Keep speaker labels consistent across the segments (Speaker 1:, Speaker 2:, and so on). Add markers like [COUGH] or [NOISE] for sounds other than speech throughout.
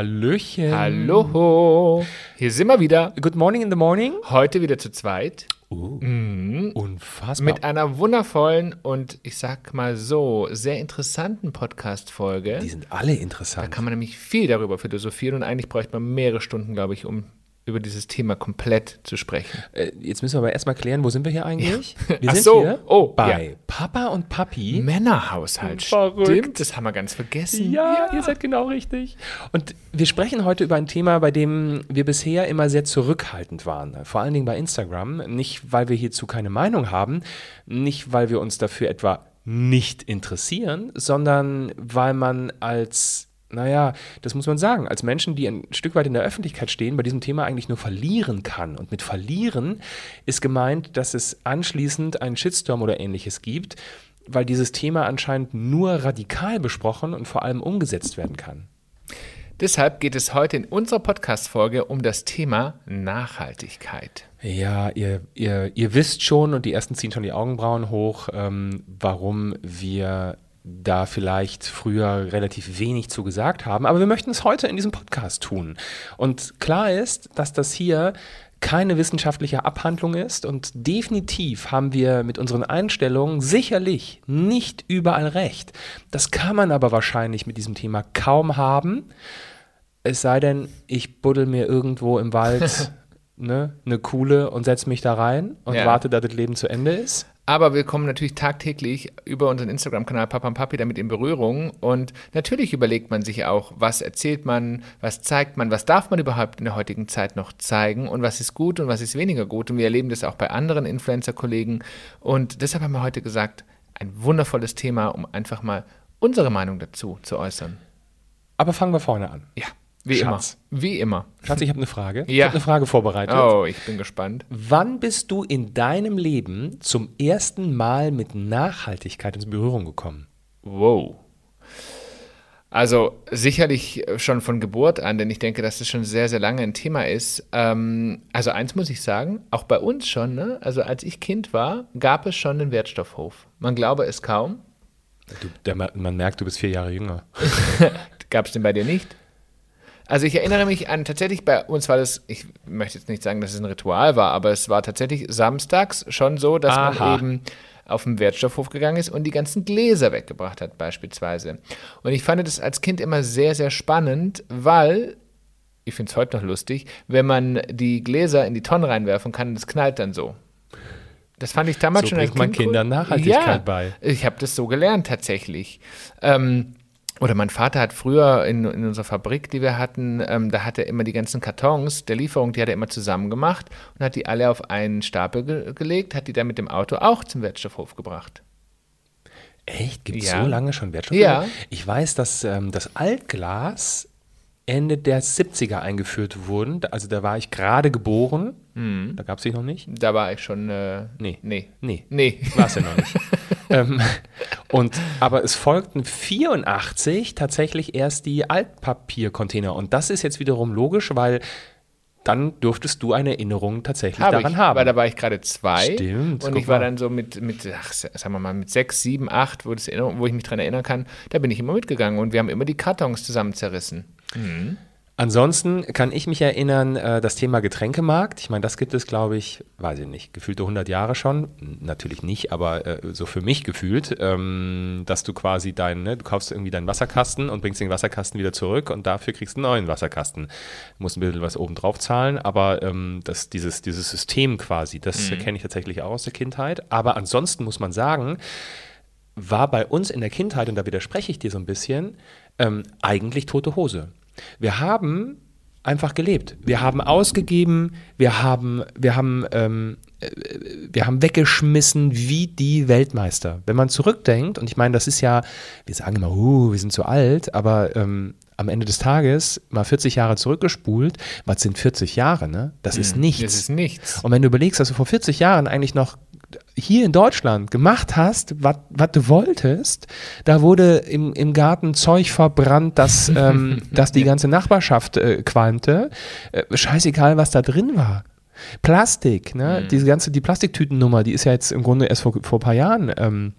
Speaker 1: Hallöchen.
Speaker 2: Hallo. Hier sind wir wieder.
Speaker 1: Good morning in the morning.
Speaker 2: Heute wieder zu zweit.
Speaker 1: Uh,
Speaker 2: Mhm.
Speaker 1: unfassbar.
Speaker 2: Mit einer wundervollen und ich sag mal so sehr interessanten Podcast-Folge.
Speaker 1: Die sind alle
Speaker 2: Da
Speaker 1: interessant.
Speaker 2: kann man nämlich viel darüber philosophieren und eigentlich bräuchte man mehrere Stunden, glaube ich, um über dieses Thema komplett zu sprechen.
Speaker 1: Äh, jetzt müssen wir aber erstmal klären, wo sind wir hier eigentlich? [LAUGHS] Wir
Speaker 2: Ach
Speaker 1: sind
Speaker 2: so.
Speaker 1: hier
Speaker 2: Oh,
Speaker 1: bei
Speaker 2: ja.
Speaker 1: Papa und Papi.
Speaker 2: Männerhaushalt.
Speaker 1: Verrückt.
Speaker 2: Stimmt, das haben wir ganz vergessen.
Speaker 1: Ja, ihr seid genau richtig. Und wir sprechen heute über ein Thema, bei dem wir bisher immer sehr zurückhaltend waren. Vor allen Dingen bei Instagram. Nicht, weil wir hierzu keine Meinung haben, nicht, weil wir uns dafür etwa nicht interessieren, sondern weil man als naja, das muss man sagen, als Menschen, die ein Stück weit in der Öffentlichkeit stehen, bei diesem Thema eigentlich nur verlieren kann. Und mit verlieren ist gemeint, dass es anschließend einen Shitstorm oder ähnliches gibt, weil dieses Thema anscheinend nur radikal besprochen und vor allem umgesetzt werden kann.
Speaker 2: Deshalb geht es heute in unserer Podcast-Folge um das Thema Nachhaltigkeit.
Speaker 1: Ja, ihr, ihr, ihr wisst schon und die ersten ziehen schon die Augenbrauen hoch, ähm, warum wir da vielleicht früher relativ wenig zu gesagt haben. Aber wir möchten es heute in diesem Podcast tun. Und klar ist, dass das hier keine wissenschaftliche Abhandlung ist und definitiv haben wir mit unseren Einstellungen sicherlich nicht überall recht. Das kann man aber wahrscheinlich mit diesem Thema kaum haben. Es sei denn, ich buddel mir irgendwo im Wald [LAUGHS] ne, eine Kuhle und setze mich da rein und
Speaker 2: Ja.
Speaker 1: warte, dass das Leben zu Ende ist.
Speaker 2: Aber wir kommen natürlich tagtäglich über unseren Instagram-Kanal Papa und Papi damit in Berührung. Und natürlich überlegt man sich auch, was erzählt man, was zeigt man, was darf man überhaupt in der heutigen Zeit noch zeigen und was ist gut und was ist weniger gut. Und wir erleben das auch bei anderen Influencer-Kollegen. Und deshalb haben wir heute gesagt, ein wundervolles Thema, um einfach mal unsere Meinung dazu zu äußern.
Speaker 1: Aber fangen wir vorne an.
Speaker 2: Ja, wie
Speaker 1: Schatz.
Speaker 2: immer. Wie immer.
Speaker 1: Schatz, ich habe eine Frage. Ich
Speaker 2: Ja.
Speaker 1: habe eine Frage vorbereitet.
Speaker 2: Oh, ich bin gespannt.
Speaker 1: Wann bist du in deinem Leben zum ersten Mal mit Nachhaltigkeit in Berührung gekommen?
Speaker 2: Wow. Also sicherlich schon von Geburt an, denn ich denke, dass das schon sehr, sehr lange ein Thema ist. Ähm, also eins muss ich sagen, auch bei uns schon, ne? also als ich Kind war, gab es schon einen Wertstoffhof. Man glaube es kaum.
Speaker 1: Du, der, man merkt, du bist vier Jahre jünger. [LAUGHS]
Speaker 2: Gab es den bei dir nicht? Also ich erinnere mich an, tatsächlich bei uns war das, ich möchte jetzt nicht sagen, dass es ein Ritual war, aber es war tatsächlich samstags schon so, dass
Speaker 1: Aha.
Speaker 2: man eben auf den Wertstoffhof gegangen ist und die ganzen Gläser weggebracht hat beispielsweise. Und ich fand das als Kind immer sehr, sehr spannend, weil, ich finde es heute noch lustig, wenn man die Gläser in die Tonne reinwerfen kann, das knallt dann so. Das fand ich damals
Speaker 1: So
Speaker 2: schon als
Speaker 1: bringt man
Speaker 2: Kind cool.
Speaker 1: Kindern Nachhaltigkeit
Speaker 2: ja,
Speaker 1: bei.
Speaker 2: Ich habe das so gelernt tatsächlich. Ähm, oder mein Vater hat früher in, in unserer Fabrik, die wir hatten, ähm, da hat er immer die ganzen Kartons der Lieferung, die hat er immer zusammen gemacht und hat die alle auf einen Stapel ge gelegt, hat die dann mit dem Auto auch zum Wertstoffhof gebracht.
Speaker 1: Echt? Gibt es
Speaker 2: Ja.
Speaker 1: so lange schon Wertstoffe?
Speaker 2: Ja.
Speaker 1: Ich weiß, dass ähm, das Altglas Ende der 70er eingeführt wurden. Also da war ich gerade geboren. Da gab es dich noch nicht.
Speaker 2: Da war ich schon. Äh,
Speaker 1: Nee.
Speaker 2: Nee.
Speaker 1: Nee.
Speaker 2: Nee.
Speaker 1: War es ja noch nicht. [LAUGHS] ähm, [LAUGHS] und, aber es folgten 84 tatsächlich erst die Altpapiercontainer. Und das ist jetzt wiederum logisch, weil dann dürftest du eine Erinnerung tatsächlich
Speaker 2: Habe
Speaker 1: daran
Speaker 2: ich,
Speaker 1: haben.
Speaker 2: weil da war ich gerade zwei.
Speaker 1: Stimmt,
Speaker 2: Und ich war dann so mit, mit ach, sagen wir mal, mit sechs, sieben, acht, wo, das Erinnerung, wo ich mich dran erinnern kann, da bin ich immer mitgegangen und wir haben immer die Kartons zusammen zerrissen.
Speaker 1: Ansonsten kann ich mich erinnern, äh, das Thema Getränkemarkt. Ich meine, das gibt es, glaube ich, weiß ich nicht, gefühlte 100 Jahre schon. Natürlich nicht, aber äh, so für mich gefühlt, ähm, dass du quasi deinen, ne, du kaufst irgendwie deinen Wasserkasten und bringst den Wasserkasten wieder zurück und dafür kriegst du einen neuen Wasserkasten. Du musst ein bisschen was oben drauf zahlen, aber ähm, das, dieses, dieses System quasi, das äh, kenne ich tatsächlich auch aus der Kindheit. Aber ansonsten muss man sagen, war bei uns in der Kindheit, und da widerspreche ich dir so ein bisschen, ähm, eigentlich tote Hose. Wir haben einfach gelebt. Wir haben ausgegeben, wir haben, wir haben, ähm, äh, wir haben weggeschmissen wie die Weltmeister. Wenn man zurückdenkt, und ich meine, das ist ja, wir sagen immer, uh, wir sind zu alt, aber ähm, am Ende des Tages mal 40 Jahre zurückgespult, was sind 40 Jahre, ne? Das ist nichts.
Speaker 2: Das ist nichts.
Speaker 1: Und wenn du überlegst, dass du vor 40 Jahren eigentlich noch hier in Deutschland gemacht hast, was du wolltest, da wurde im, im Garten Zeug verbrannt, dass, [LAUGHS] ähm, dass die ganze Nachbarschaft äh, qualmte. Äh, scheißegal, was da drin war. Plastik, ne? Diese ganze, die Plastiktütennummer, die ist ja jetzt im Grunde erst vor, vor ein paar Jahren ähm,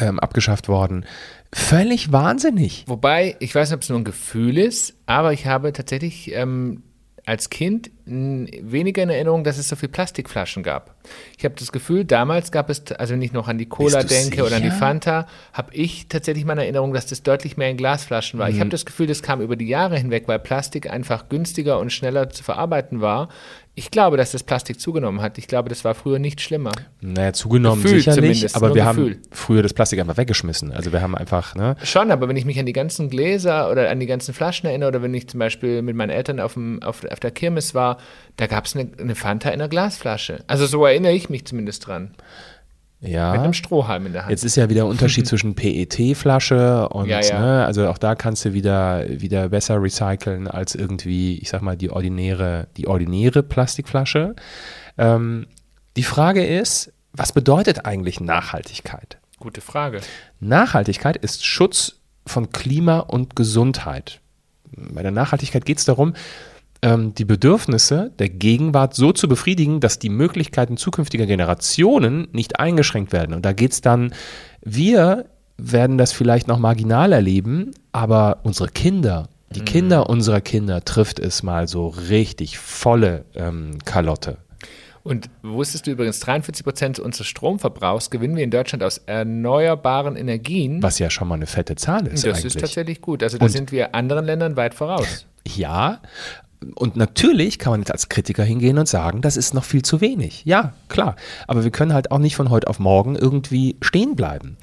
Speaker 1: ähm, abgeschafft worden. völlig wahnsinnig.
Speaker 2: Wobei, ich weiß nicht, ob es nur ein Gefühl ist, aber ich habe tatsächlich ähm, als Kind weniger in Erinnerung, dass es so viel Plastikflaschen gab. Ich habe das Gefühl, damals gab es, also wenn ich noch an die Cola denke oder an die
Speaker 1: sicher?
Speaker 2: Fanta, habe ich tatsächlich meine Erinnerung, dass das deutlich mehr in Glasflaschen war. Ich
Speaker 1: Mhm.
Speaker 2: habe das Gefühl, das kam über die Jahre hinweg, weil Plastik einfach günstiger und schneller zu verarbeiten war. Ich glaube, dass das Plastik zugenommen hat. Ich glaube, das war früher nicht schlimmer.
Speaker 1: Naja, zugenommen
Speaker 2: Gefühl
Speaker 1: sicherlich,
Speaker 2: zumindest,
Speaker 1: aber
Speaker 2: nur
Speaker 1: wir
Speaker 2: Gefühl.
Speaker 1: haben früher das Plastik einfach weggeschmissen. Also wir haben einfach, ne?
Speaker 2: Schon, aber wenn ich mich an die ganzen Gläser oder an die ganzen Flaschen erinnere oder wenn ich zum Beispiel mit meinen Eltern auf, dem, auf, auf der Kirmes war, da gab es eine, eine Fanta in einer Glasflasche. Also so erinnere ich mich zumindest dran. Mit
Speaker 1: Ja.
Speaker 2: einem Strohhalm in der Hand.
Speaker 1: Jetzt ist ja wieder Unterschied [LAUGHS] zwischen PET-Flasche und,
Speaker 2: Ja, ja.
Speaker 1: Ne, also auch da kannst du wieder, wieder besser recyceln als irgendwie, ich sag mal, die ordinäre, die ordinäre Plastikflasche. Ähm, die Frage ist, was bedeutet eigentlich Nachhaltigkeit?
Speaker 2: Gute Frage.
Speaker 1: Nachhaltigkeit ist Schutz von Klima und Gesundheit. Bei der Nachhaltigkeit geht es darum, ähm, die Bedürfnisse der Gegenwart so zu befriedigen, dass die Möglichkeiten zukünftiger Generationen nicht eingeschränkt werden. Und da geht es dann, wir werden das vielleicht noch marginal erleben, aber unsere Kinder, die Kinder unserer Kinder trifft es mal so richtig volle ähm, Kalotte.
Speaker 2: Und wusstest du übrigens, 43 Prozent unseres Stromverbrauchs gewinnen wir in Deutschland aus erneuerbaren Energien.
Speaker 1: Was ja schon mal eine fette Zahl ist
Speaker 2: das
Speaker 1: eigentlich.
Speaker 2: ist tatsächlich gut. Also da
Speaker 1: Und-
Speaker 2: sind wir anderen Ländern weit voraus.
Speaker 1: Ja, und natürlich kann man jetzt als Kritiker hingehen und sagen, das ist noch viel zu wenig. Ja, klar. Aber wir können halt auch nicht von heute auf morgen irgendwie stehen bleiben.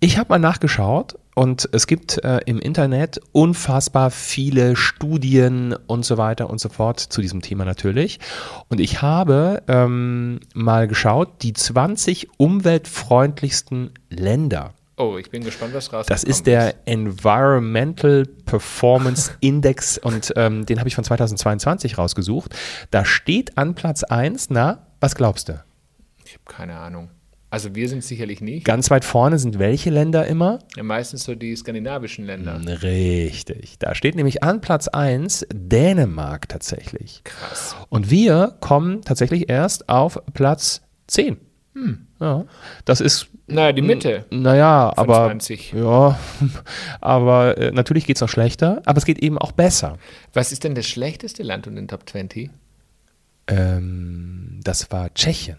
Speaker 1: Ich habe mal nachgeschaut und es gibt äh, im Internet unfassbar viele Studien und so weiter und so fort zu diesem Thema natürlich. Und ich habe ähm, mal geschaut, die 20 umweltfreundlichsten Länder.
Speaker 2: Oh, ich bin gespannt, was rauskommt.
Speaker 1: Das ist der Environmental Performance [LAUGHS] Index und ähm, den habe ich von 2022 rausgesucht. Da steht an Platz 1, na, was glaubst du?
Speaker 2: Ich habe keine Ahnung. Also wir sind sicherlich nicht.
Speaker 1: Ganz weit vorne sind welche Länder immer?
Speaker 2: Ja, meistens so die skandinavischen Länder.
Speaker 1: Richtig. Da steht nämlich an Platz 1 Dänemark tatsächlich.
Speaker 2: Krass.
Speaker 1: Und wir kommen tatsächlich erst auf Platz 10. Ja, das ist
Speaker 2: Naja, die Mitte.
Speaker 1: Naja, aber
Speaker 2: 20.
Speaker 1: ja, [LAUGHS] aber äh, natürlich geht es noch schlechter, aber es geht eben auch besser.
Speaker 2: Was ist denn das schlechteste Land in den Top 20?
Speaker 1: Ähm, das war Tschechien.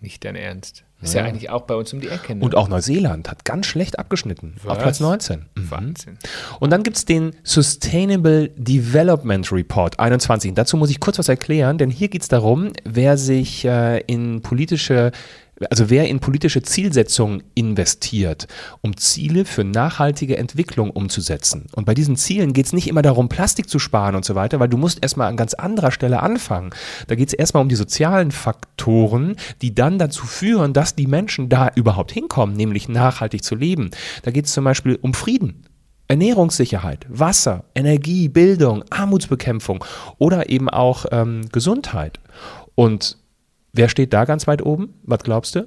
Speaker 2: Nicht dein Ernst. Ist ja, eigentlich auch bei uns um die Ecke. Ne?
Speaker 1: Und auch Neuseeland hat ganz schlecht abgeschnitten. Auf
Speaker 2: Was?
Speaker 1: Platz 19. Mhm.
Speaker 2: Wahnsinn.
Speaker 1: Und dann gibt es den Sustainable Development Report 21. Dazu muss ich kurz was erklären, denn hier geht es darum, wer sich äh, in politische also wer in politische Zielsetzungen investiert, um Ziele für nachhaltige Entwicklung umzusetzen. Und bei diesen Zielen geht es nicht immer darum, Plastik zu sparen und so weiter, weil du musst erstmal an ganz anderer Stelle anfangen. Da geht es erstmal um die sozialen Faktoren, die dann dazu führen, dass die Menschen da überhaupt hinkommen, nämlich nachhaltig zu leben. Da geht es zum Beispiel um Frieden. Ernährungssicherheit, Wasser, Energie, Bildung, Armutsbekämpfung oder eben auch ähm, Gesundheit. Und wer steht da ganz weit oben? Was glaubst du?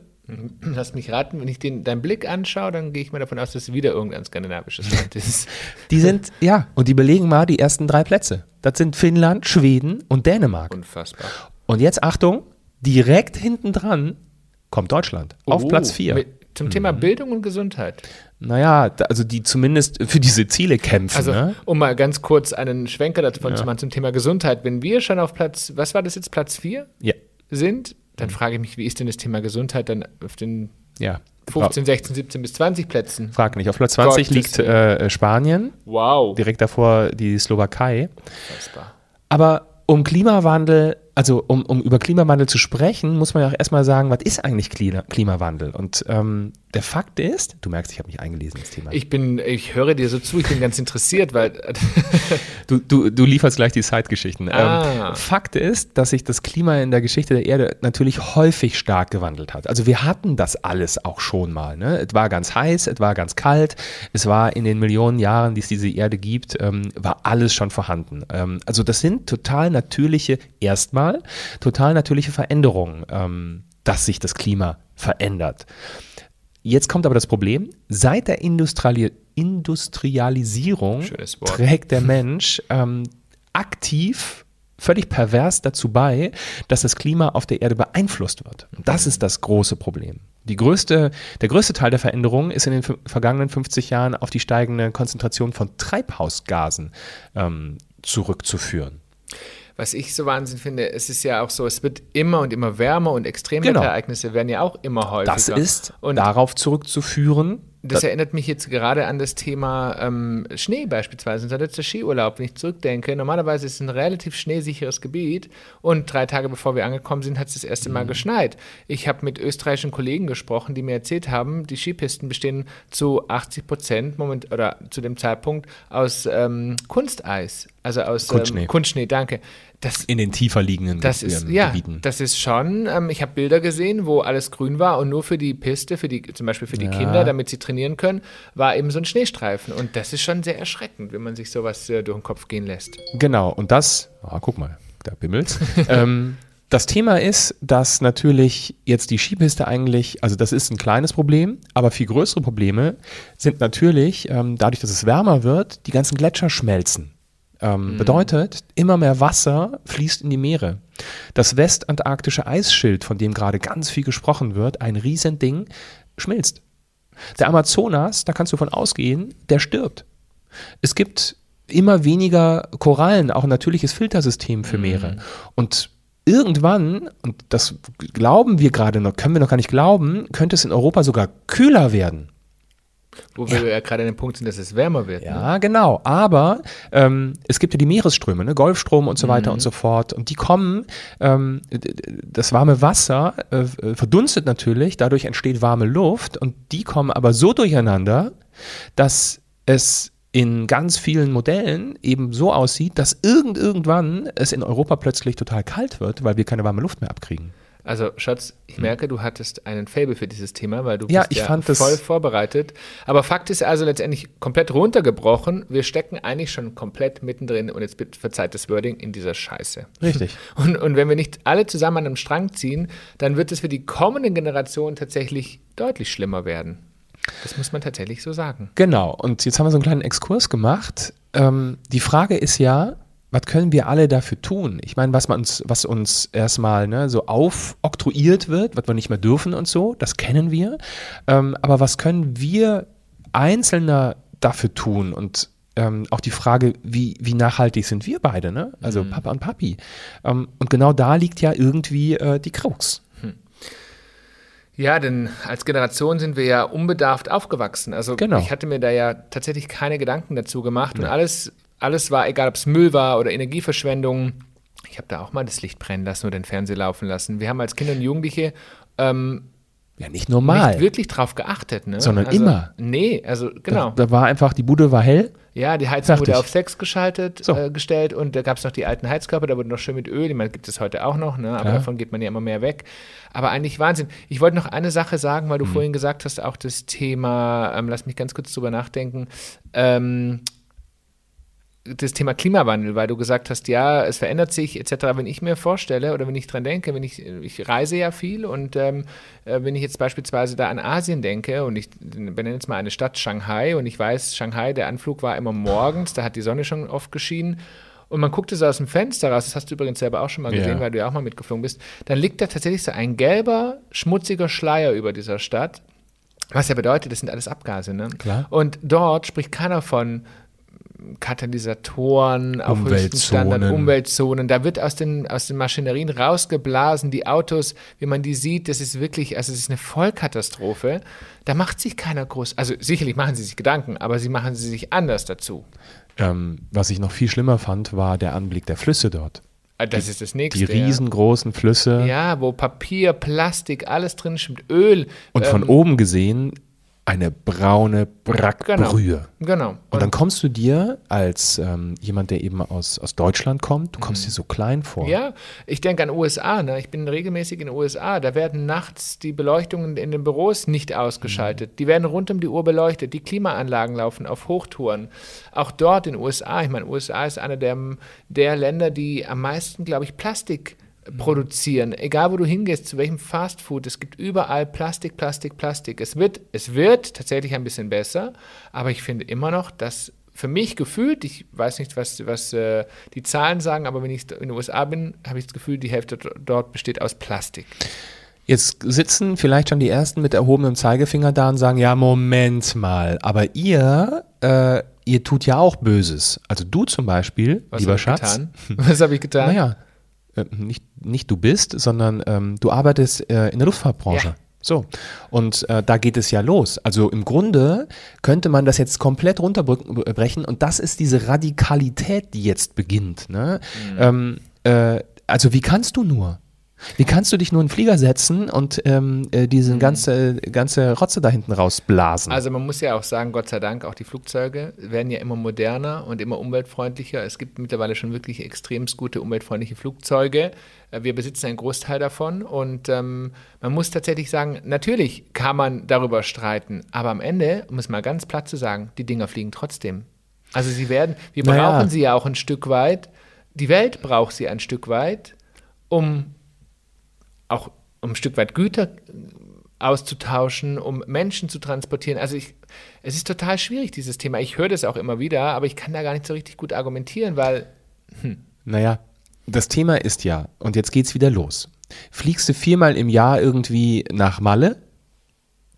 Speaker 2: Lass mich raten, wenn ich den, deinen Blick anschaue, dann gehe ich mal davon aus, dass es wieder irgendein skandinavisches Land [LAUGHS] ist.
Speaker 1: Die sind, ja, und die belegen mal die ersten drei Plätze. Das sind Finnland, Schweden und Dänemark.
Speaker 2: Unfassbar.
Speaker 1: Und jetzt Achtung, direkt hinten dran kommt Deutschland auf
Speaker 2: Oh,
Speaker 1: Platz 4.
Speaker 2: mit- Zum Thema Bildung und Gesundheit.
Speaker 1: Naja, also die zumindest für diese Ziele kämpfen.
Speaker 2: Also,
Speaker 1: ne?
Speaker 2: um mal ganz kurz einen Schwenker davon zu machen zum Thema Gesundheit. Wenn wir schon auf Platz, was war das jetzt, Platz 4
Speaker 1: Ja,
Speaker 2: sind, dann frage ich mich, wie ist denn das Thema Gesundheit dann auf den
Speaker 1: ja.
Speaker 2: 15, 16, 17 bis 20 Plätzen?
Speaker 1: Frag nicht. Auf Platz 20
Speaker 2: Gottes
Speaker 1: liegt äh, Spanien,
Speaker 2: Wow.
Speaker 1: direkt davor die Slowakei. Aber um Klimawandel, also um, um über Klimawandel zu sprechen, muss man ja auch erstmal sagen, was ist eigentlich Klima, Klimawandel? Und ähm, der Fakt ist, du merkst, ich habe mich eingelesen ins Thema.
Speaker 2: Ich bin, ich höre dir so zu, ich bin ganz interessiert, weil [LAUGHS]
Speaker 1: Du, du, du lieferst gleich die Zeitgeschichten.
Speaker 2: Ah.
Speaker 1: Ähm, Fakt ist, dass sich das Klima in der Geschichte der Erde natürlich häufig stark gewandelt hat. Also wir hatten das alles auch schon mal. Ne? Es war ganz heiß, es war ganz kalt, es war in den Millionen Jahren, die es diese Erde gibt, ähm, war alles schon vorhanden. Ähm, also das sind total natürliche, erstmal, total natürliche Veränderungen, ähm, dass sich das Klima verändert. Jetzt kommt aber das Problem, seit der Industriali Industrialisierung trägt der [LAUGHS] Mensch ähm, aktiv völlig pervers dazu bei, dass das Klima auf der Erde beeinflusst wird. Das ist das große Problem. Die größte, der größte Teil der Veränderung ist in den vergangenen 50 Jahren auf die steigende Konzentration von Treibhausgasen ähm, zurückzuführen.
Speaker 2: Was ich so Wahnsinn finde, es ist ja auch so, es wird immer und immer wärmer und Extremwetterereignisse genau. werden ja auch immer häufiger.
Speaker 1: Das ist und darauf zurückzuführen,
Speaker 2: das erinnert mich jetzt gerade an das Thema ähm, Schnee beispielsweise. Unser letzter Skiurlaub, wenn ich zurückdenke. Normalerweise ist es ein relativ schneesicheres Gebiet und drei Tage bevor wir angekommen sind, hat es das erste Mal mhm. geschneit. Ich habe mit österreichischen Kollegen gesprochen, die mir erzählt haben, die Skipisten bestehen zu 80 Prozent Moment oder zu dem Zeitpunkt aus ähm, Kunsteis, also aus
Speaker 1: Kunstschnee.
Speaker 2: Ähm, Kunstschnee, danke.
Speaker 1: Das, in den tiefer liegenden
Speaker 2: das ist, ja, Gebieten. Das ist schon, ähm, ich habe Bilder gesehen, wo alles grün war und nur für die Piste, für die, zum Beispiel für die ja. Kinder, damit sie trainieren können, war eben so ein Schneestreifen. Und das ist schon sehr erschreckend, wenn man sich sowas äh, durch den Kopf gehen lässt.
Speaker 1: Genau, und das, oh, guck mal, da bimmelt. [LAUGHS] ähm, das Thema ist, dass natürlich jetzt die Skipiste eigentlich, also das ist ein kleines Problem, aber viel größere Probleme sind natürlich, ähm, dadurch, dass es wärmer wird, die ganzen Gletscher schmelzen. Ähm, mhm. Bedeutet, immer mehr Wasser fließt in die Meere. Das westantarktische Eisschild, von dem gerade ganz viel gesprochen wird, ein Riesending, schmilzt. Der Amazonas, da kannst du von ausgehen, der stirbt. Es gibt immer weniger Korallen, auch ein natürliches Filtersystem für Meere. Mhm. Und irgendwann, und das glauben wir gerade noch, können wir noch gar nicht glauben, könnte es in Europa sogar kühler werden.
Speaker 2: Wo wir ja gerade an dem Punkt sind, dass es wärmer wird.
Speaker 1: Ja, ne? genau. Aber ähm, es gibt ja die Meeresströme, ne? Golfstrom und so weiter mhm. und so fort. Und die kommen, ähm, das warme Wasser äh, verdunstet natürlich, dadurch entsteht warme Luft und die kommen aber so durcheinander, dass es in ganz vielen Modellen eben so aussieht, dass irgend irgendwann es in Europa plötzlich total kalt wird, weil wir keine warme Luft mehr abkriegen.
Speaker 2: Also, Schatz, ich hm. merke, du hattest einen Fable für dieses Thema, weil du
Speaker 1: ja, bist ja
Speaker 2: voll vorbereitet. Aber Fakt ist also letztendlich komplett runtergebrochen. Wir stecken eigentlich schon komplett mittendrin und jetzt verzeiht das Wording in dieser Scheiße.
Speaker 1: Richtig. [LAUGHS]
Speaker 2: Und, und wenn wir nicht alle zusammen an einem Strang ziehen, dann wird es für die kommenden Generationen tatsächlich deutlich schlimmer werden. Das muss man tatsächlich so sagen.
Speaker 1: Genau. Und jetzt haben wir so einen kleinen Exkurs gemacht. Ähm, die Frage ist ja, was können wir alle dafür tun? Ich meine, was, uns, was uns erstmal ne, so aufoktroyiert wird, was wir nicht mehr dürfen und so, das kennen wir. Ähm, aber was können wir Einzelner dafür tun? Und ähm, auch die Frage, wie, wie nachhaltig sind wir beide, ne? Also mhm. Papa und Papi. Ähm, und genau da liegt ja irgendwie äh, die Krux. Hm.
Speaker 2: Ja, denn als Generation sind wir ja unbedarft aufgewachsen. Also genau. ich hatte mir da ja tatsächlich keine Gedanken dazu gemacht ja. und alles alles war, egal ob es Müll war oder Energieverschwendung. Ich habe da auch mal das Licht brennen lassen oder den Fernseher laufen lassen. Wir haben als Kinder und Jugendliche ähm,
Speaker 1: ja, nicht normal.
Speaker 2: Nicht wirklich drauf geachtet, ne?
Speaker 1: Sondern also, immer.
Speaker 2: Nee, also genau.
Speaker 1: Da, da, war einfach, die Bude war hell.
Speaker 2: Ja, die Heizung wurde auf Sex geschaltet, so. äh, gestellt und da gab es noch die alten Heizkörper, da wurde noch schön mit Öl, ich meine, gibt es heute auch noch, ne? aber Klar. davon geht man ja immer mehr weg. Aber eigentlich Wahnsinn. Ich wollte noch eine Sache sagen, weil du mhm. vorhin gesagt hast, auch das Thema, ähm, lass mich ganz kurz drüber nachdenken, ähm, das Thema Klimawandel, weil du gesagt hast, ja, es verändert sich etc. Wenn ich mir vorstelle oder wenn ich dran denke, wenn ich, ich reise ja viel und ähm, äh, wenn ich jetzt beispielsweise da an Asien denke und ich benenne jetzt mal eine Stadt Shanghai und ich weiß, Shanghai, der Anflug war immer morgens, da hat die Sonne schon oft geschienen und man guckte so aus dem Fenster raus, das hast du übrigens selber auch schon mal gesehen, ja. weil du ja auch mal mitgeflogen bist, dann liegt da tatsächlich so ein gelber, schmutziger Schleier über dieser Stadt. Was ja bedeutet, das sind alles Abgase, ne?
Speaker 1: Klar.
Speaker 2: Und dort spricht keiner von Katalysatoren auf höchsten Standard, Umweltzonen. Da wird aus den, aus den Maschinerien rausgeblasen. Die Autos, wie man die sieht, das ist wirklich, also es ist eine Vollkatastrophe. Da macht sich keiner groß, also sicherlich machen sie sich Gedanken, aber sie machen sie sich anders dazu.
Speaker 1: Ähm, was ich noch viel schlimmer fand, war der Anblick der Flüsse dort.
Speaker 2: Ah, das die, ist das nächste.
Speaker 1: Die riesengroßen Flüsse.
Speaker 2: Ja, wo Papier, Plastik, alles drin stimmt, Öl.
Speaker 1: Und von ähm, oben gesehen eine braune Brackbrühe.
Speaker 2: Genau. genau. Und,
Speaker 1: und dann kommst du dir als ähm, jemand, der eben aus, aus Deutschland kommt, du kommst mhm. dir so klein vor.
Speaker 2: Ja, ich denke an USA. Ne? Ich bin regelmäßig in den USA. Da werden nachts die Beleuchtungen in den Büros nicht ausgeschaltet. Mhm. Die werden rund um die Uhr beleuchtet. Die Klimaanlagen laufen auf Hochtouren. Auch dort in den USA. Ich meine, USA ist einer der, der Länder, die am meisten, glaube ich, Plastik produzieren. Egal, wo du hingehst, zu welchem Fastfood, es gibt überall Plastik, Plastik, Plastik. Es wird, es wird tatsächlich ein bisschen besser, aber ich finde immer noch, dass für mich gefühlt, ich weiß nicht, was, was äh, die Zahlen sagen, aber wenn ich in den USA bin, habe ich das Gefühl, die Hälfte dort besteht aus Plastik.
Speaker 1: Jetzt sitzen vielleicht schon die Ersten mit erhobenem Zeigefinger da und sagen, ja, Moment mal, aber ihr, äh, ihr tut ja auch Böses. Also du zum Beispiel,
Speaker 2: Was
Speaker 1: lieber Schatz.
Speaker 2: getan? [LAUGHS] Was habe ich getan?
Speaker 1: Naja, äh, nicht, nicht du bist, sondern ähm, du arbeitest äh, in der Luftfahrtbranche.
Speaker 2: Ja.
Speaker 1: So, und äh, da geht es ja los. Also im Grunde könnte man das jetzt komplett runterbrechen und das ist diese Radikalität, die jetzt beginnt. Ne? Ähm, äh, also wie kannst du nur? Wie kannst du dich nur in den Flieger setzen und ähm, äh, diese ganze, ganze Rotze da hinten rausblasen?
Speaker 2: Also man muss ja auch sagen, Gott sei Dank, auch die Flugzeuge werden ja immer moderner und immer umweltfreundlicher. Es gibt mittlerweile schon wirklich extremst gute umweltfreundliche Flugzeuge. Äh, Wir besitzen einen Großteil davon und ähm, man muss tatsächlich sagen, natürlich kann man darüber streiten, aber am Ende, um es mal ganz platt zu sagen, die Dinger fliegen trotzdem. Also sie werden, wir
Speaker 1: Naja.
Speaker 2: brauchen sie ja auch ein Stück weit, die Welt braucht sie ein Stück weit, um auch um ein Stück weit Güter auszutauschen, um Menschen zu transportieren. Also ich, es ist total schwierig, dieses Thema. Ich höre das auch immer wieder, aber ich kann da gar nicht so richtig gut argumentieren, weil
Speaker 1: Naja, das Thema ist ja, und jetzt geht's wieder los. Fliegst du viermal im Jahr irgendwie nach Malle,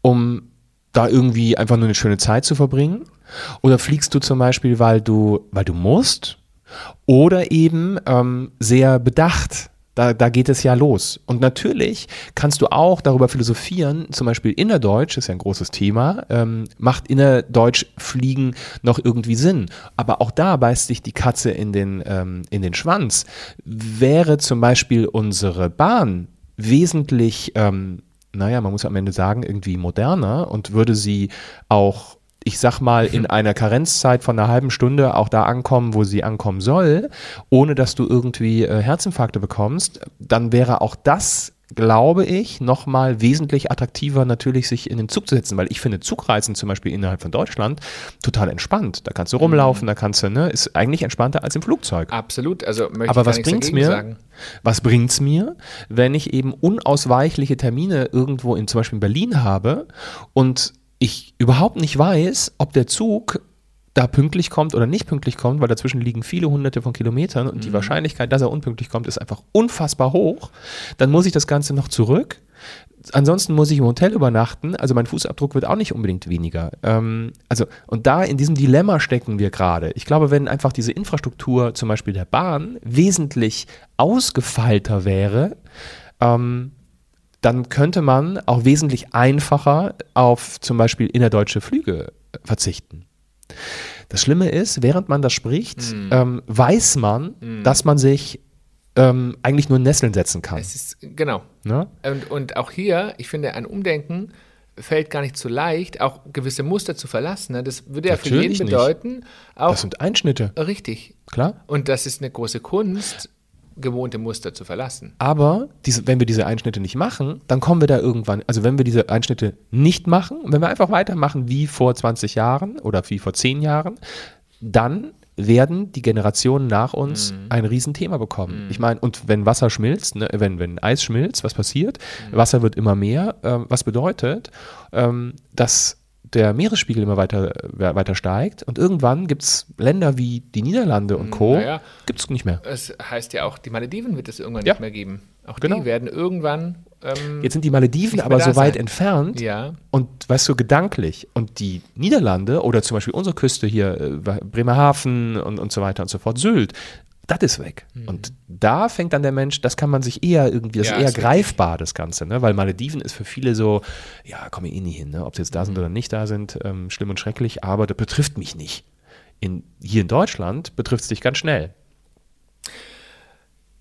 Speaker 1: um da irgendwie einfach nur eine schöne Zeit zu verbringen? Oder fliegst du zum Beispiel, weil du, weil du musst? Oder eben ähm, sehr bedacht. Da, da geht es ja los. Und natürlich kannst du auch darüber philosophieren, zum Beispiel innerdeutsch, ist ja ein großes Thema, ähm, macht innerdeutsch Fliegen noch irgendwie Sinn. Aber auch da beißt sich die Katze in den, ähm, in den Schwanz. Wäre zum Beispiel unsere Bahn wesentlich, ähm, naja, man muss am Ende sagen, irgendwie moderner und würde sie auch ich sag mal, in einer Karenzzeit von einer halben Stunde auch da ankommen, wo sie ankommen soll, ohne dass du irgendwie äh, Herzinfarkte bekommst, dann wäre auch das, glaube ich, nochmal wesentlich attraktiver natürlich sich in den Zug zu setzen, weil ich finde Zugreisen zum Beispiel innerhalb von Deutschland total entspannt. Da kannst du rumlaufen, da kannst du, ne, ist eigentlich entspannter als im Flugzeug.
Speaker 2: absolut, also möchte
Speaker 1: Aber was bringt's mir?
Speaker 2: sagen.
Speaker 1: Was bringt's mir, wenn ich eben unausweichliche Termine irgendwo in zum Beispiel in Berlin habe und ich überhaupt nicht weiß, ob der Zug da pünktlich kommt oder nicht pünktlich kommt, weil dazwischen liegen viele hunderte von Kilometern und die Wahrscheinlichkeit, dass er unpünktlich kommt, ist einfach unfassbar hoch. Dann muss ich das Ganze noch zurück. Ansonsten muss ich im Hotel übernachten, also mein Fußabdruck wird auch nicht unbedingt weniger. Ähm, also, und da in diesem Dilemma stecken wir gerade. Ich glaube, wenn einfach diese Infrastruktur, zum Beispiel der Bahn, wesentlich ausgefeilter wäre, ähm, dann könnte man auch wesentlich einfacher auf zum Beispiel innerdeutsche Flüge äh, verzichten. Das Schlimme ist, während man das spricht, ähm, weiß man, dass man sich ähm, eigentlich nur in Nesseln setzen kann.
Speaker 2: Es ist, genau.
Speaker 1: Ne?
Speaker 2: Und, und auch hier, ich finde, ein Umdenken fällt gar nicht so leicht, auch gewisse Muster zu verlassen. Ne? Das würde ja für
Speaker 1: Natürlich
Speaker 2: jeden bedeuten, auch
Speaker 1: Das sind Einschnitte,
Speaker 2: richtig.
Speaker 1: klar.
Speaker 2: Und das ist eine große Kunst, gewohnte Muster zu verlassen.
Speaker 1: Aber diese, wenn wir diese Einschnitte nicht machen, dann kommen wir da irgendwann, also wenn wir diese Einschnitte nicht machen, wenn wir einfach weitermachen wie vor 20 Jahren oder wie vor 10 Jahren, dann werden die Generationen nach uns ein Riesenthema bekommen. Ich meine, und wenn Wasser schmilzt, ne, wenn, wenn Eis schmilzt, was passiert? Wasser wird immer mehr, ähm, was bedeutet, ähm, dass der Meeresspiegel immer weiter, äh, weiter steigt und irgendwann gibt es Länder wie die Niederlande und Co.
Speaker 2: naja.
Speaker 1: gibt es nicht mehr.
Speaker 2: Es heißt ja auch, die Malediven wird es irgendwann
Speaker 1: Ja.
Speaker 2: nicht mehr geben. Auch
Speaker 1: Genau.
Speaker 2: die werden irgendwann. Ähm,
Speaker 1: Jetzt sind die Malediven aber so weit
Speaker 2: sein.
Speaker 1: entfernt,
Speaker 2: ja,
Speaker 1: Und weißt du, gedanklich. Und die Niederlande oder zum Beispiel unsere Küste hier, äh, Bremerhaven und, und so weiter und so fort, Sylt, das ist weg. Und da fängt dann der Mensch, das kann man sich eher irgendwie, das
Speaker 2: Ja,
Speaker 1: ist eher
Speaker 2: ist richtig.
Speaker 1: greifbar, das Ganze, ne? Weil Malediven ist für viele so, ja, komme ich eh nie hin, ne? Ob sie jetzt da sind oder nicht da sind, ähm, schlimm und schrecklich, aber das betrifft mich nicht. In, hier in Deutschland betrifft es dich ganz schnell.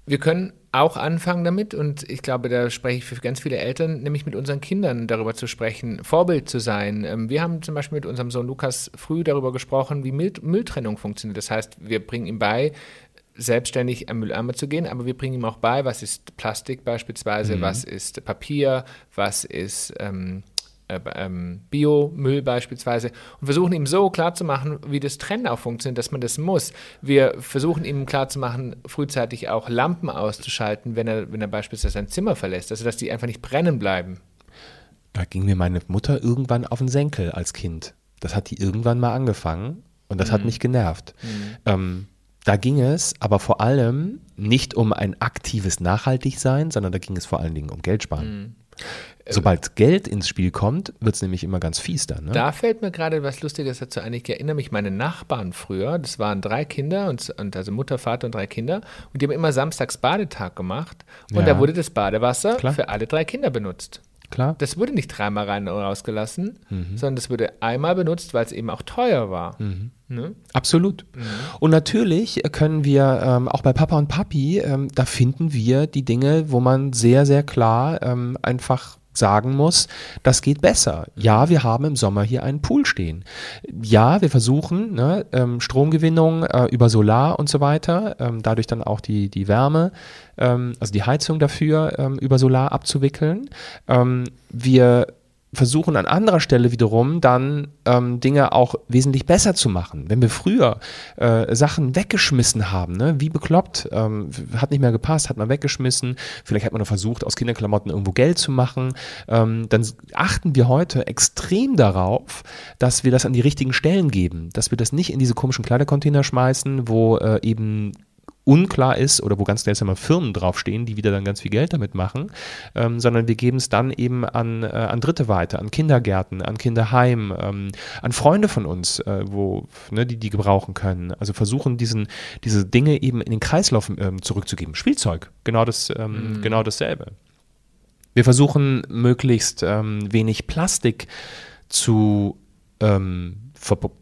Speaker 2: wir können auch anfangen damit, und ich glaube, da spreche ich für ganz viele Eltern, nämlich mit unseren Kindern darüber zu sprechen, Vorbild zu sein. Ähm, Wir haben zum Beispiel mit unserem Sohn Lukas früh darüber gesprochen, wie Müll Mülltrennung funktioniert. Das heißt, wir bringen ihm bei, selbstständig am Mülleimer zu gehen, aber wir bringen ihm auch bei, was ist Plastik beispielsweise, was ist Papier, was ist ähm, äh, ähm, Biomüll beispielsweise und versuchen ihm so klarzumachen, wie das Trennen auch funktioniert, dass man das muss. Wir versuchen ihm klarzumachen, frühzeitig auch Lampen auszuschalten, wenn er, wenn er beispielsweise sein Zimmer verlässt, also dass die einfach nicht brennen bleiben.
Speaker 1: Da ging mir meine Mutter irgendwann auf den Senkel als Kind. Das hat die irgendwann mal angefangen. Und das hat mich genervt. Ähm, da ging es aber vor allem nicht um ein aktives Nachhaltigsein, sondern da ging es vor allen Dingen um Geld sparen. Sobald Geld ins Spiel kommt, wird es nämlich immer ganz fies dann. Ne?
Speaker 2: Da fällt mir gerade was Lustiges dazu ein. Ich erinnere mich, meine Nachbarn früher, das waren drei Kinder, und, und also Mutter, Vater und drei Kinder, und die haben immer samstags Badetag gemacht. Und
Speaker 1: Ja.
Speaker 2: da wurde das Badewasser
Speaker 1: Klar.
Speaker 2: für alle drei Kinder benutzt.
Speaker 1: Klar.
Speaker 2: Das wurde nicht dreimal rein und rausgelassen,
Speaker 1: Mhm.
Speaker 2: sondern das wurde einmal benutzt, weil es eben auch teuer war.
Speaker 1: Mhm.
Speaker 2: Ne?
Speaker 1: Absolut. Und natürlich können wir ähm, auch bei Papa und Papi, ähm, da finden wir die Dinge, wo man sehr, sehr klar ähm, einfach sagen muss, das geht besser. Ja, wir haben im Sommer hier einen Pool stehen. Ja, wir versuchen ne, ähm, Stromgewinnung äh, über Solar und so weiter, ähm, dadurch dann auch die, die Wärme, ähm, also die Heizung dafür ähm, über Solar abzuwickeln. Ähm, wir versuchen an anderer Stelle wiederum dann ähm, Dinge auch wesentlich besser zu machen. Wenn wir früher äh, Sachen weggeschmissen haben, ne, wie bekloppt, ähm, hat nicht mehr gepasst, hat man weggeschmissen, vielleicht hat man noch versucht, aus Kinderklamotten irgendwo Geld zu machen, ähm, dann achten wir heute extrem darauf, dass wir das an die richtigen Stellen geben, dass wir das nicht in diese komischen Kleidercontainer schmeißen, wo äh, eben unklar ist oder wo ganz seltsame Firmen draufstehen, die wieder dann ganz viel Geld damit machen, ähm, sondern wir geben es dann eben an, äh, an Dritte weiter, an Kindergärten, an Kinderheim, ähm, an Freunde von uns, äh, wo, ne, die die gebrauchen können. Also versuchen diesen, diese Dinge eben in den Kreislauf ähm, zurückzugeben. Spielzeug, genau, das, ähm, genau dasselbe. Wir versuchen möglichst ähm, wenig Plastik zu, ähm,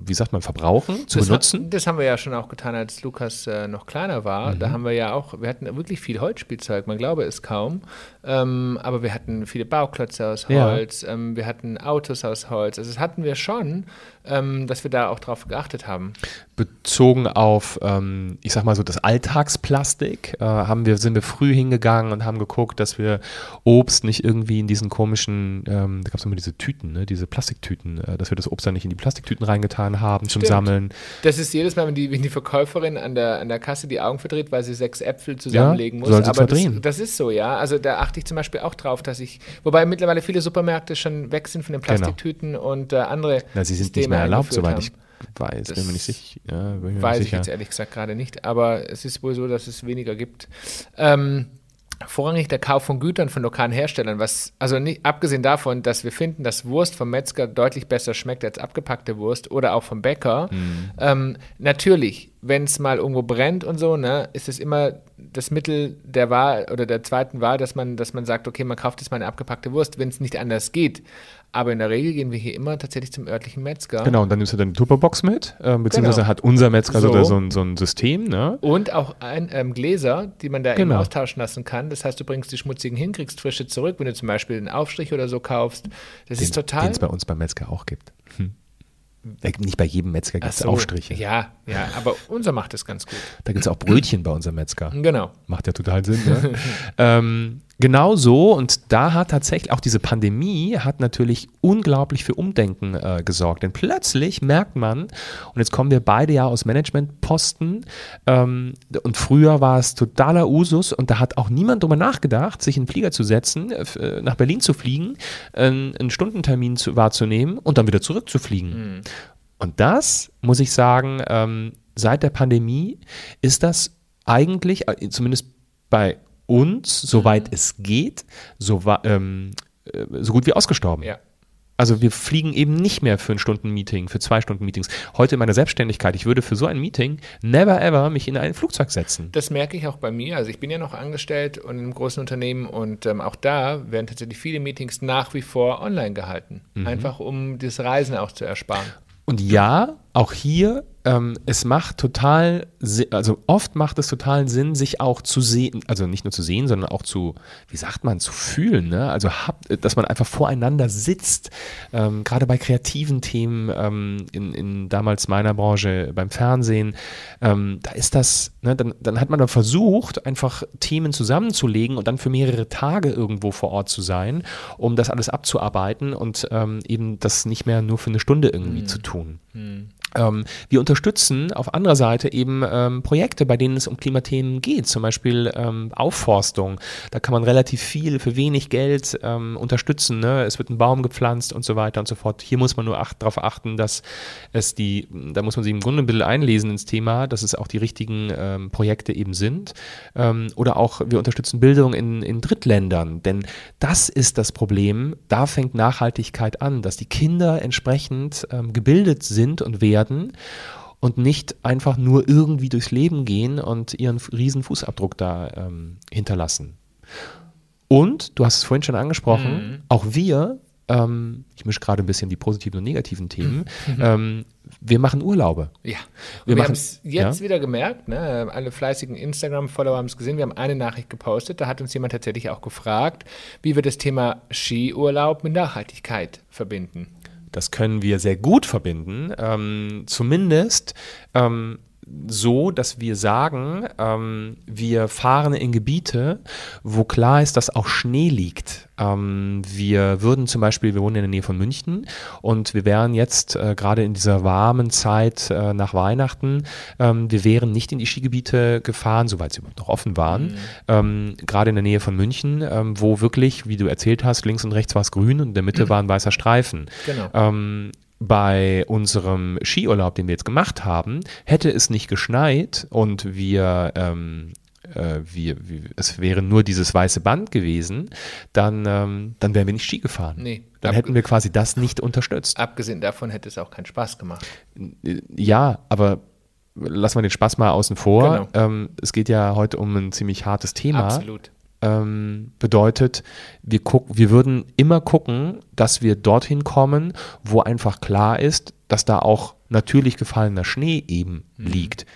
Speaker 1: wie sagt man, verbrauchen, zu
Speaker 2: das,
Speaker 1: benutzen.
Speaker 2: Ha, das haben wir ja schon auch getan, als Lukas äh, noch kleiner war.
Speaker 1: Mhm.
Speaker 2: Da haben wir ja auch, wir hatten wirklich viel Holzspielzeug, man glaube es kaum. Ähm, aber wir hatten viele Bauklötze aus
Speaker 1: Ja.
Speaker 2: Holz, ähm, wir hatten Autos aus Holz. Also das hatten wir schon, ähm, dass wir da auch drauf geachtet haben.
Speaker 1: bezogen auf, ähm, ich sag mal so, das Alltagsplastik, äh, haben wir, sind wir früh hingegangen und haben geguckt, dass wir Obst nicht irgendwie in diesen komischen, ähm, da gab es immer diese Tüten, ne, diese Plastiktüten, äh, dass wir das Obst dann nicht in die Plastiktüten reingetan haben zum
Speaker 2: Stimmt.
Speaker 1: Sammeln.
Speaker 2: Das ist jedes Mal, wenn die, wenn die Verkäuferin an der, an der Kasse die Augen verdreht, weil sie sechs Äpfel zusammenlegen muss.
Speaker 1: soll sie
Speaker 2: Aber das,
Speaker 1: verdrehen.
Speaker 2: das ist so, ja. Also da achte ich zum Beispiel auch drauf, dass ich, wobei mittlerweile viele Supermärkte schon weg sind von den
Speaker 1: Genau.
Speaker 2: Plastiktüten und äh, andere
Speaker 1: Na, sie sind nicht
Speaker 2: Systeme
Speaker 1: mehr erlaubt, soweit
Speaker 2: haben.
Speaker 1: ich weiß,
Speaker 2: Das
Speaker 1: bin mir nicht sicher. Ja, mir nicht
Speaker 2: Weiß ich
Speaker 1: sicher.
Speaker 2: jetzt ehrlich gesagt gerade nicht, aber es ist wohl so, dass es weniger gibt. Ähm, vorrangig der Kauf von Gütern von lokalen Herstellern, was, also nicht, abgesehen davon, dass wir finden, dass Wurst vom Metzger deutlich besser schmeckt als abgepackte Wurst oder auch vom Bäcker.
Speaker 1: Mhm.
Speaker 2: Ähm, natürlich, wenn es mal irgendwo brennt und so, ne, ist es immer das Mittel der Wahl oder der zweiten Wahl, dass man, dass man sagt, okay, man kauft jetzt mal eine abgepackte Wurst, wenn es nicht anders geht. Aber in der Regel gehen wir hier immer tatsächlich zum örtlichen Metzger.
Speaker 1: Genau, und dann nimmst du deine Tupperbox mit, äh, beziehungsweise
Speaker 2: Genau.
Speaker 1: hat unser Metzger so,
Speaker 2: So.
Speaker 1: so, ein, so ein System, ne?
Speaker 2: Und auch ein, ähm, Gläser, die man da eben
Speaker 1: Genau.
Speaker 2: austauschen lassen kann. Das heißt, du bringst die schmutzigen hin, kriegst frische zurück, wenn du zum Beispiel einen Aufstrich oder so kaufst. Das ist
Speaker 1: Den
Speaker 2: total.
Speaker 1: es bei uns beim Metzger auch gibt. Hm. Nicht bei jedem Metzger gibt es
Speaker 2: so,
Speaker 1: Aufstriche.
Speaker 2: Ja, ja, aber unser macht das ganz gut.
Speaker 1: Da gibt es auch Brötchen bei unserem Metzger.
Speaker 2: Genau.
Speaker 1: Macht ja total Sinn, ne? [LAUGHS] ähm, genau so und da hat tatsächlich auch diese Pandemie hat natürlich unglaublich für Umdenken äh, gesorgt. Denn plötzlich merkt man, und jetzt kommen wir beide ja aus Managementposten ähm, und früher war es totaler Usus und da hat auch niemand drüber nachgedacht, sich in den Flieger zu setzen, äh, äh, nach Berlin zu fliegen, äh, einen Stundentermin zu, wahrzunehmen und dann wieder zurückzufliegen. Und das, muss ich sagen, ähm, seit der Pandemie ist das eigentlich, äh, zumindest bei uns, soweit es geht, so, ähm, äh, so gut wie ausgestorben.
Speaker 2: Ja.
Speaker 1: Also wir fliegen eben nicht mehr für ein Stunden-Meeting, für zwei Stunden Meetings. Heute in meiner Selbstständigkeit, ich würde für so ein Meeting never ever mich in ein Flugzeug setzen.
Speaker 2: Das merke ich auch bei mir. Also ich bin ja noch angestellt und in einem großen Unternehmen und ähm, auch da werden tatsächlich viele Meetings nach wie vor online gehalten.
Speaker 1: Mhm.
Speaker 2: Einfach um das Reisen auch zu ersparen.
Speaker 1: Und ja, auch hier, ähm, es macht total, also oft macht es totalen Sinn, sich auch zu sehen, also nicht nur zu sehen, sondern auch zu, wie sagt man, zu fühlen, ne? Also hab, dass man einfach voreinander sitzt. Ähm, Gerade bei kreativen Themen, ähm, in, in damals meiner Branche beim Fernsehen, ähm, da ist das, ne, dann, dann hat man dann versucht, einfach Themen zusammenzulegen und dann für mehrere Tage irgendwo vor Ort zu sein, um das alles abzuarbeiten und ähm, eben das nicht mehr nur für eine Stunde irgendwie zu tun. Ähm, wir unterstützen auf anderer Seite eben ähm, Projekte, bei denen es um Klimathemen geht, zum Beispiel ähm, Aufforstung. Da kann man relativ viel für wenig Geld ähm, unterstützen. Ne? Es wird ein Baum gepflanzt und so weiter und so fort. Hier muss man nur acht, darauf achten, dass es die, da muss man sich im Grunde ein bisschen einlesen ins Thema, dass es auch die richtigen ähm, Projekte eben sind. Ähm, oder auch wir unterstützen Bildung in, in Drittländern, denn das ist das Problem. Da fängt Nachhaltigkeit an, dass die Kinder entsprechend gebildet sind und werden werden und nicht einfach nur irgendwie durchs Leben gehen und ihren riesen Fußabdruck da ähm, hinterlassen. Und, du hast es vorhin schon angesprochen, mhm. auch wir, ähm, ich mische gerade ein bisschen die positiven und negativen Themen, mhm. ähm, wir machen Urlaube.
Speaker 2: Ja, wir, wir haben es jetzt ja? wieder gemerkt, ne? alle fleißigen Instagram-Follower haben es gesehen, wir haben eine Nachricht gepostet, da hat uns jemand tatsächlich auch gefragt, wie wir das Thema Skiurlaub mit Nachhaltigkeit verbinden.
Speaker 1: Das können wir sehr gut verbinden. Ähm, zumindest ähm, so, dass wir sagen, ähm, wir fahren in Gebiete, wo klar ist, dass auch Schnee liegt. Ähm, wir würden zum Beispiel, wir wohnen in der Nähe von München und wir wären jetzt äh, gerade in dieser warmen Zeit äh, nach Weihnachten, ähm, wir wären nicht in die Skigebiete gefahren, soweit sie überhaupt noch offen waren, mhm. Ähm, gerade in der Nähe von München, ähm, wo wirklich, wie du erzählt hast, links und rechts war es grün und in der Mitte mhm. war ein weißer Streifen. Genau ähm, bei unserem Skiurlaub, den wir jetzt gemacht haben, hätte es nicht geschneit und wir, ähm, äh, wir, wir, es wäre nur dieses weiße Band gewesen, dann, ähm, dann wären wir nicht Ski gefahren. Nee. Dann hätten wir quasi das nicht unterstützt.
Speaker 2: Abgesehen davon hätte es auch keinen Spaß gemacht.
Speaker 1: Ja, aber lassen wir den Spaß mal außen vor. Genau. Ähm, es geht ja heute um ein ziemlich hartes Thema. Absolut ähm, bedeutet, wir, guck, wir würden immer gucken, dass wir dorthin kommen, wo einfach klar ist, dass da auch natürlich gefallener Schnee eben mhm. liegt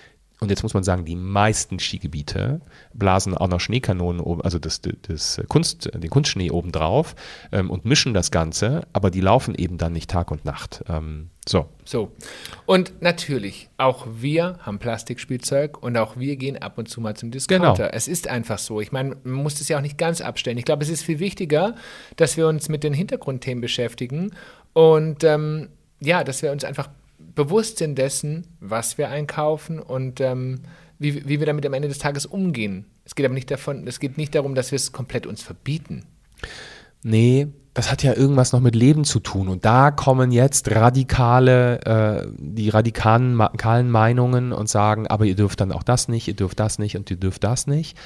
Speaker 1: und jetzt muss man sagen, die meisten Skigebiete blasen auch noch Schneekanonen, also das, das Kunst, den Kunstschnee obendrauf ähm, und mischen das Ganze, aber die laufen eben dann nicht Tag und Nacht. Ähm, so.
Speaker 2: So. Und natürlich, auch wir haben Plastikspielzeug und auch wir gehen ab und zu mal zum Discounter. Genau. Es ist einfach so. Ich meine, man muss das ja auch nicht ganz abstellen. Ich glaube, es ist viel wichtiger, dass wir uns mit den Hintergrundthemen beschäftigen und ähm, ja, dass wir uns einfach bewusst sind dessen, was wir einkaufen und ähm, wie, wie wir damit am Ende des Tages umgehen. Es geht aber nicht davon, es geht nicht darum, dass wir es komplett uns verbieten.
Speaker 1: Nee, das hat ja irgendwas noch mit Leben zu tun. Und da kommen jetzt radikale, äh, die radikalen, radikalen Meinungen und sagen, aber ihr dürft dann auch das nicht, ihr dürft das nicht und ihr dürft das nicht.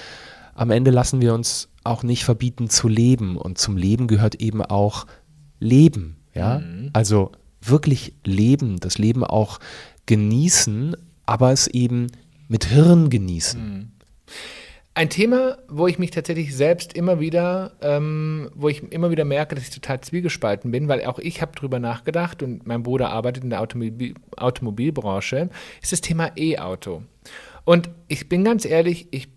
Speaker 1: Am Ende lassen wir uns auch nicht verbieten zu leben. Und zum Leben gehört eben auch Leben. Ja, mhm. also wirklich leben, das Leben auch genießen, aber es eben mit Hirn genießen. Mhm.
Speaker 2: Ein Thema, wo ich mich tatsächlich selbst immer wieder, ähm, wo ich immer wieder merke, dass ich total zwiegespalten bin, weil auch ich habe drüber nachgedacht und mein Bruder arbeitet in der Automobil Automobilbranche, ist das Thema E-Auto. Und ich bin ganz ehrlich, ich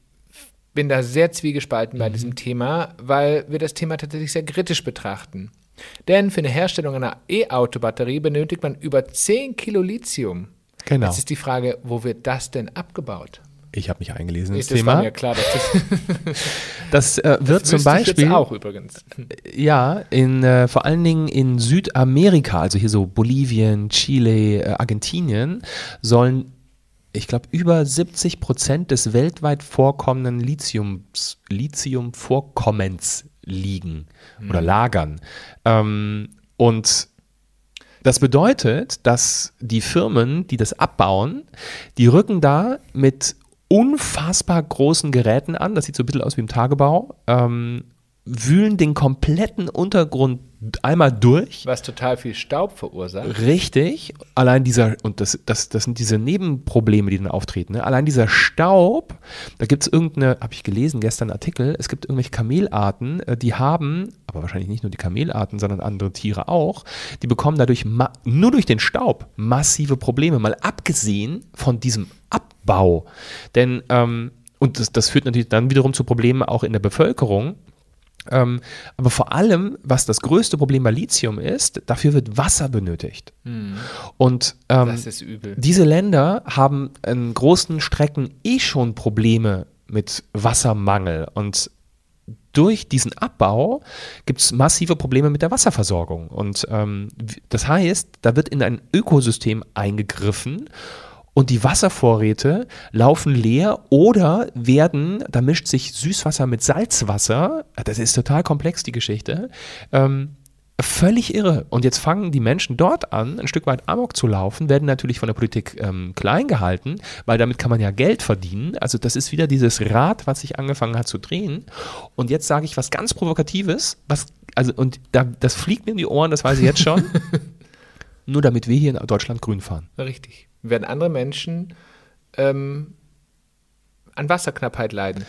Speaker 2: bin da sehr zwiegespalten mhm. bei diesem Thema, weil wir das Thema tatsächlich sehr kritisch betrachten. Denn für eine Herstellung einer E-Auto-Batterie benötigt man über 10 Kilo Lithium. Genau. Jetzt ist die Frage, wo wird das denn abgebaut?
Speaker 1: Ich habe mich eingelesen ins
Speaker 2: das
Speaker 1: Thema.
Speaker 2: War mir klar, dass das, [LAUGHS]
Speaker 1: das äh, wird das zum Beispiel
Speaker 2: auch übrigens.
Speaker 1: Ja, in äh, vor allen Dingen in Südamerika, also hier so Bolivien, Chile, äh, Argentinien, sollen ich glaube, über 70 Prozent des weltweit vorkommenden Lithiums, Lithium-Vorkommens liegen mhm. oder lagern. Ähm, und das bedeutet, dass die Firmen, die das abbauen, die rücken da mit unfassbar großen Geräten an, das sieht so ein bisschen aus wie im Tagebau, ähm, wühlen den kompletten Untergrund einmal durch.
Speaker 2: Was total viel Staub verursacht.
Speaker 1: Richtig. Allein dieser, und das, das, das sind diese Nebenprobleme, die dann auftreten. Ne? Allein dieser Staub, da gibt es irgendeine, habe ich gelesen, gestern einen Artikel, es gibt irgendwelche Kamelarten, äh, die haben, aber wahrscheinlich nicht nur die Kamelarten, sondern andere Tiere auch, die bekommen dadurch nur durch den Staub massive Probleme, mal abgesehen von diesem Abbau. Denn, ähm, und das, das führt natürlich dann wiederum zu Problemen auch in der Bevölkerung, ähm, aber vor allem, was das größte Problem bei Lithium ist, dafür wird Wasser benötigt. Mhm. Und ähm, diese Länder haben in großen Strecken eh schon Probleme mit Wassermangel. Und durch diesen Abbau gibt es massive Probleme mit der Wasserversorgung. Und ähm, das heißt, da wird in ein Ökosystem eingegriffen und die Wasservorräte laufen leer oder werden, da mischt sich Süßwasser mit Salzwasser, das ist total komplex, die Geschichte, ähm, Völlig irre. Und jetzt fangen die Menschen dort an, ein Stück weit Amok zu laufen, werden natürlich von der Politik ähm, klein gehalten, weil damit kann man ja Geld verdienen. Also das ist wieder dieses Rad, was sich angefangen hat zu drehen. Und jetzt sage ich was ganz Provokatives, was, also, und da, das fliegt mir in die Ohren, das weiß ich jetzt schon. [LAUGHS] Nur damit wir hier in Deutschland grün fahren.
Speaker 2: Richtig. Werden andere Menschen ähm, an Wasserknappheit leiden.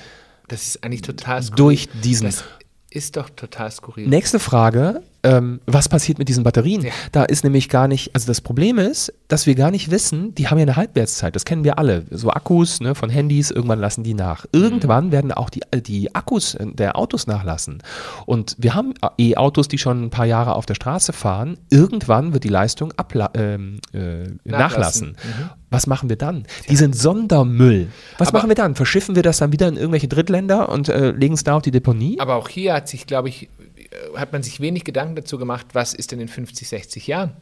Speaker 2: Das ist eigentlich total
Speaker 1: skurril. Durch diesen.
Speaker 2: Das ist doch total skurril.
Speaker 1: Nächste Frage ähm, was passiert mit diesen Batterien? Ja. Da ist nämlich gar nicht, also das Problem ist, dass wir gar nicht wissen, die haben ja eine Halbwertszeit, das kennen wir alle. So Akkus ne, von Handys, irgendwann lassen die nach. Irgendwann mhm. werden auch die, die Akkus der Autos nachlassen. Und wir haben E-Autos, die schon ein paar Jahre auf der Straße fahren. Irgendwann wird die Leistung ähm, äh, nachlassen. nachlassen. Mhm. Was machen wir dann? Die sind Sondermüll. Was aber machen wir dann? Verschiffen wir das dann wieder in irgendwelche Drittländer und äh, legen es da auf die Deponie?
Speaker 2: Aber auch hier hat sich, glaube ich, äh, hat man sich wenig Gedanken dazu gemacht, was ist denn in 50, 60 Jahren?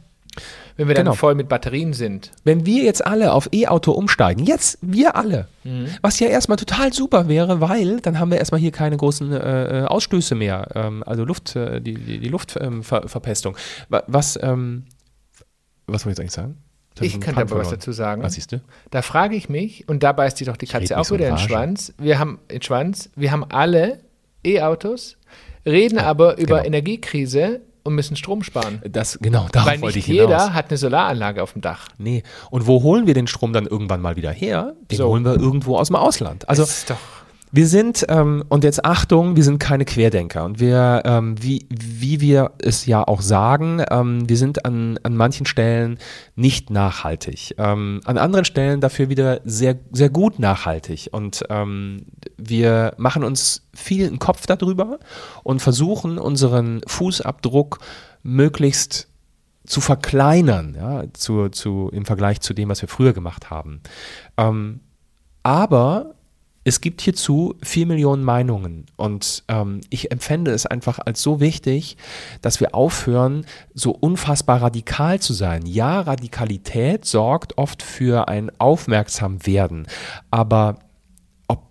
Speaker 2: Wenn wir dann genau. voll mit Batterien sind.
Speaker 1: Wenn wir jetzt alle auf E-Auto umsteigen, jetzt wir alle, mhm. was ja erstmal total super wäre, weil dann haben wir erstmal hier keine großen äh, äh Ausstöße mehr, ähm, also Luft, äh, die, die, die Luftverpestung. Ähm, was, ähm, was wollte ich jetzt eigentlich sagen?
Speaker 2: Ich kann aber was dazu sagen.
Speaker 1: Was siehst du?
Speaker 2: Da frage ich mich, und da beißt sich doch die Katze auch wieder in den Schwanz. Wir haben den Schwanz, wir haben alle E-Autos, reden aber über genau. Energiekrise und müssen Strom sparen.
Speaker 1: Das, genau, [LAUGHS] darauf
Speaker 2: Weil
Speaker 1: wollte ich
Speaker 2: hinaus. jeder hat eine Solaranlage auf dem Dach.
Speaker 1: Nee. Und wo holen wir den Strom dann irgendwann mal wieder her? Den so. holen wir irgendwo aus dem Ausland. Also,
Speaker 2: das ist doch
Speaker 1: wir sind, ähm, und jetzt Achtung, wir sind keine Querdenker. Und wir, ähm, wie, wie wir es ja auch sagen, ähm, wir sind an, an manchen Stellen nicht nachhaltig. Ähm, an anderen Stellen dafür wieder sehr, sehr gut nachhaltig. Und ähm, wir machen uns viel einen Kopf darüber und versuchen unseren Fußabdruck möglichst zu verkleinern, ja, zu, zu, im Vergleich zu dem, was wir früher gemacht haben. Ähm, aber es gibt hierzu vier Millionen Meinungen und ähm, ich empfände es einfach als so wichtig, dass wir aufhören, so unfassbar radikal zu sein. Ja, Radikalität sorgt oft für ein Aufmerksamwerden, aber ob,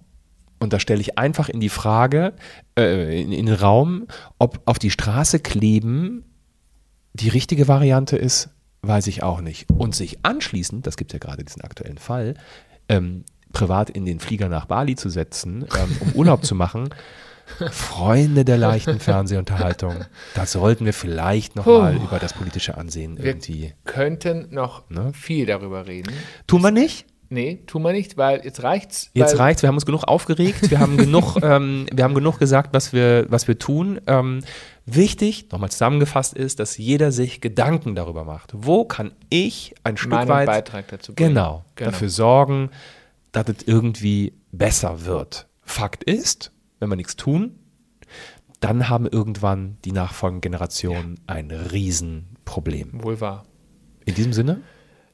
Speaker 1: und da stelle ich einfach in die Frage, äh, in, in den Raum, ob auf die Straße kleben die richtige Variante ist, weiß ich auch nicht. Und sich anschließend, das gibt es ja gerade diesen aktuellen Fall, ähm, privat in den Flieger nach Bali zu setzen, ähm, um Urlaub zu machen. Freunde der leichten Fernsehunterhaltung, da sollten wir vielleicht nochmal über das politische Ansehen
Speaker 2: wir irgendwie. könnten noch ne? viel darüber reden.
Speaker 1: Tun wir nicht?
Speaker 2: Nee, tun wir nicht, weil jetzt reicht's.
Speaker 1: Jetzt reicht's, wir haben uns genug aufgeregt, wir haben genug, [LAUGHS] ähm, wir haben genug gesagt, was wir, was wir tun. Ähm, wichtig, nochmal zusammengefasst ist, dass jeder sich Gedanken darüber macht. Wo kann ich ein Stück
Speaker 2: Meinen
Speaker 1: weit
Speaker 2: Beitrag dazu bringen?
Speaker 1: Genau, genau. dafür sorgen, dass es irgendwie besser wird. Fakt ist, wenn wir nichts tun, dann haben irgendwann die nachfolgenden Generationen ja. ein Riesenproblem.
Speaker 2: Wohl wahr.
Speaker 1: In diesem Sinne.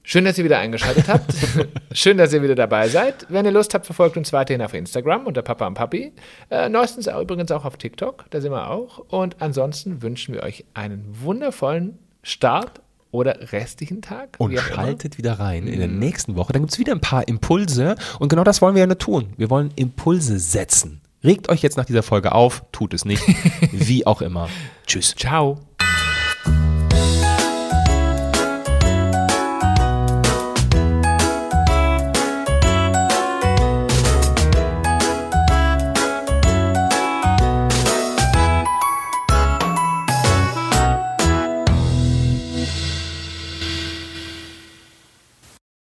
Speaker 2: Schön, dass ihr wieder eingeschaltet habt. [LAUGHS] Schön, dass ihr wieder dabei seid. Wenn ihr Lust habt, verfolgt uns weiterhin auf Instagram unter Papa und Papi. Äh, neuestens auch, übrigens auch auf TikTok, da sind wir auch. Und ansonsten wünschen wir euch einen wundervollen Start oder restlichen Tag.
Speaker 1: Und schaltet wieder rein in der mhm. nächsten Woche. Dann gibt es wieder ein paar Impulse. Und genau das wollen wir ja nur tun. Wir wollen Impulse setzen. Regt euch jetzt nach dieser Folge auf, tut es nicht. [LAUGHS] Wie auch immer. Tschüss.
Speaker 2: Ciao.